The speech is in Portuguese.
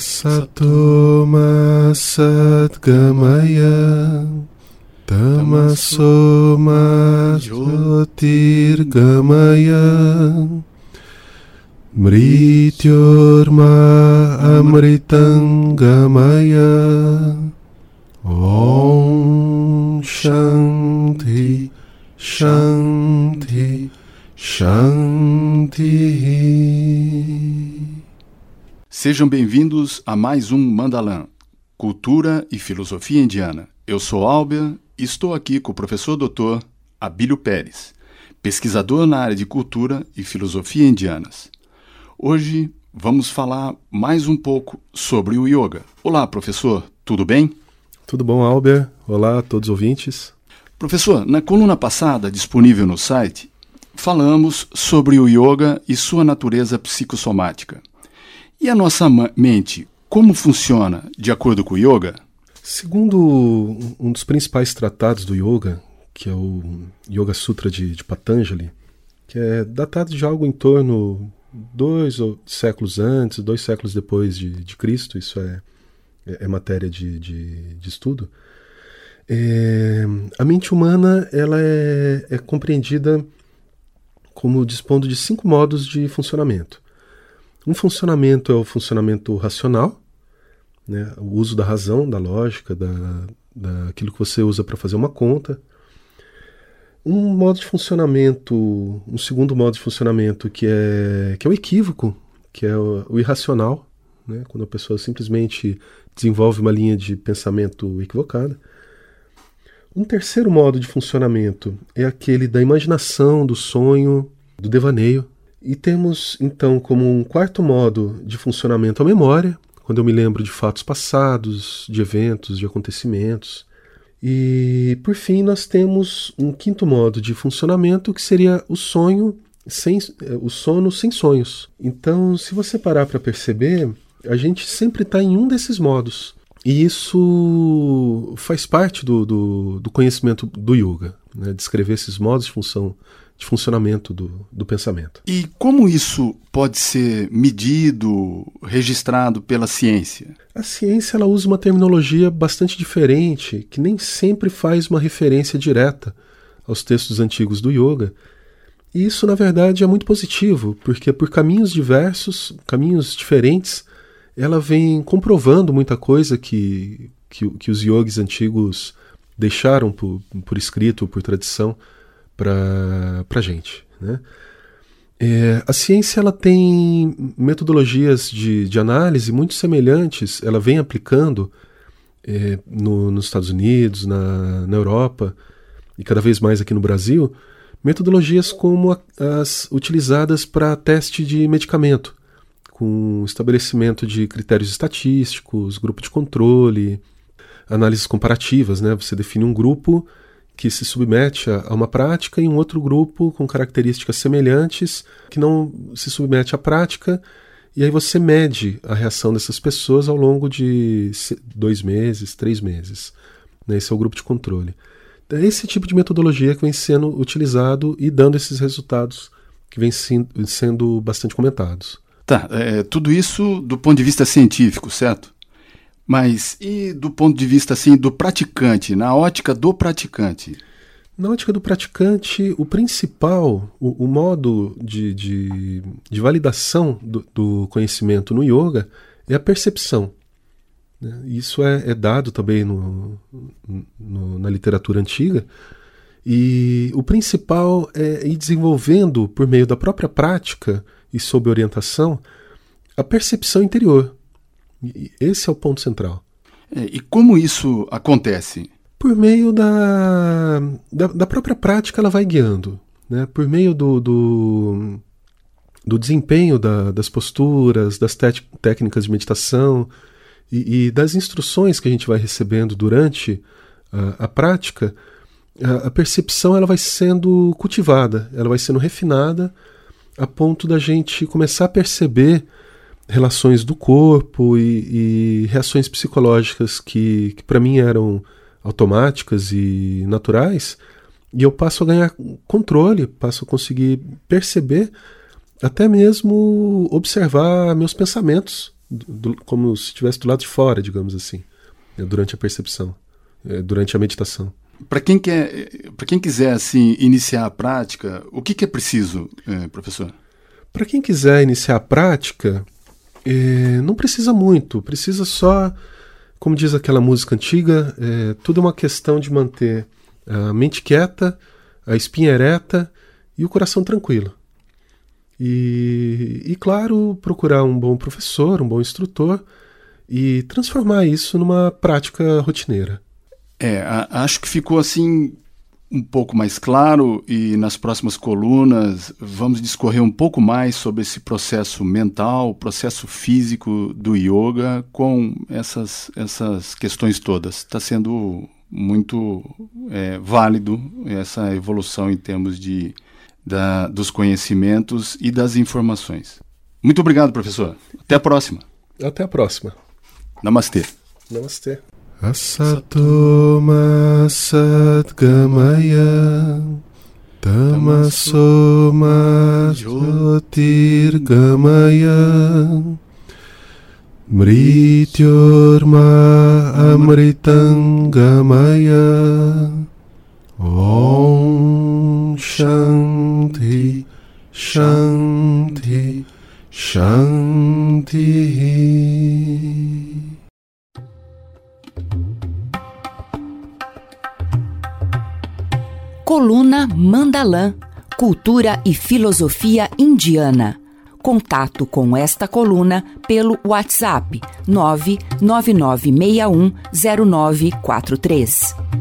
Asatoma Satgamaya Tamasoma Jyotirgamaya Mrityorma Amritangamaya Om Shanti Shanti Shanti Sejam bem-vindos a mais um Mandalã, Cultura e Filosofia Indiana. Eu sou Albert e estou aqui com o professor doutor Abílio Pérez, pesquisador na área de cultura e filosofia indianas. Hoje vamos falar mais um pouco sobre o yoga. Olá, professor, tudo bem? Tudo bom, Albert? Olá a todos os ouvintes. Professor, na coluna passada, disponível no site, falamos sobre o yoga e sua natureza psicossomática. E a nossa mente, como funciona de acordo com o yoga? Segundo um dos principais tratados do yoga, que é o Yoga Sutra de, de Patanjali, que é datado de algo em torno dois séculos antes, dois séculos depois de, de Cristo, isso é, é, é matéria de, de, de estudo. É, a mente humana ela é, é compreendida como dispondo de cinco modos de funcionamento. Um funcionamento é o funcionamento racional, né? o uso da razão, da lógica, da, daquilo que você usa para fazer uma conta. Um modo de funcionamento, um segundo modo de funcionamento que é, que é o equívoco, que é o, o irracional, né? quando a pessoa simplesmente desenvolve uma linha de pensamento equivocada. Um terceiro modo de funcionamento é aquele da imaginação, do sonho, do devaneio, e temos então como um quarto modo de funcionamento a memória, quando eu me lembro de fatos passados, de eventos, de acontecimentos. E por fim, nós temos um quinto modo de funcionamento que seria o sonho sem o sono sem sonhos. Então, se você parar para perceber, a gente sempre está em um desses modos. E isso faz parte do, do, do conhecimento do yoga, né? descrever esses modos de função de funcionamento do, do pensamento. E como isso pode ser medido, registrado pela ciência? A ciência ela usa uma terminologia bastante diferente, que nem sempre faz uma referência direta aos textos antigos do yoga. E isso, na verdade, é muito positivo, porque por caminhos diversos, caminhos diferentes, ela vem comprovando muita coisa que, que, que os yogis antigos deixaram por, por escrito, por tradição para a gente. Né? É, a ciência ela tem metodologias de, de análise muito semelhantes, ela vem aplicando é, no, nos Estados Unidos, na, na Europa e cada vez mais aqui no Brasil, metodologias como a, as utilizadas para teste de medicamento, com estabelecimento de critérios estatísticos, grupo de controle, análises comparativas, né? Você define um grupo que se submete a uma prática e um outro grupo com características semelhantes que não se submete à prática e aí você mede a reação dessas pessoas ao longo de dois meses, três meses. Né? Esse é o grupo de controle. É esse tipo de metodologia que vem sendo utilizado e dando esses resultados que vem sendo bastante comentados. Tá, é, tudo isso do ponto de vista científico, certo? Mas e do ponto de vista assim do praticante, na ótica do praticante? Na ótica do praticante, o principal, o, o modo de, de, de validação do, do, conhecimento no yoga é a percepção. Né? Isso é, é, dado também no, no, na literatura antiga. E o principal é ir desenvolvendo, por meio da própria prática e sob orientação, a percepção interior. Esse é o ponto central. É, e como isso acontece? Por meio da, da, da própria prática, ela vai guiando. Né? Por meio do, do, do desempenho da, das posturas, das técnicas de meditação e, e, das instruções que a gente vai recebendo durante a, a prática, a, a percepção ela vai sendo cultivada, ela vai sendo refinada a ponto da gente começar a perceber relações do corpo e, e reações psicológicas que, que para mim eram automáticas e naturais, e eu passo a ganhar controle, passo a conseguir perceber, até mesmo observar meus pensamentos do, como se estivesse do lado de fora, digamos assim, né, durante a percepção, é, durante a meditação. Para quem quer, para quem quiser assim iniciar a prática, o que, que é preciso, é, professor? Para quem quiser iniciar a prática, é, não precisa muito, precisa só, como diz aquela música antiga, é, tudo é uma questão de manter a mente quieta, a espinha ereta e o coração tranquilo. E, e, claro, procurar um bom professor, um bom instrutor e transformar isso numa prática rotineira. É, acho que ficou assim um pouco mais claro e nas próximas colunas vamos discorrer um pouco mais sobre esse processo mental, processo físico do yoga com essas, essas questões todas. Está sendo muito é, válido essa evolução em termos de, da, dos conhecimentos e das informações. Muito obrigado, professor. Até a próxima. Até a próxima. Namastê. Namastê. Asatoma Satgamaya Tamasoma Jyotirgamaya Mrityorma Amritangamaya Om Shanti Shanti Shanti Coluna Mandalã Cultura e Filosofia Indiana. Contato com esta coluna pelo WhatsApp 999610943.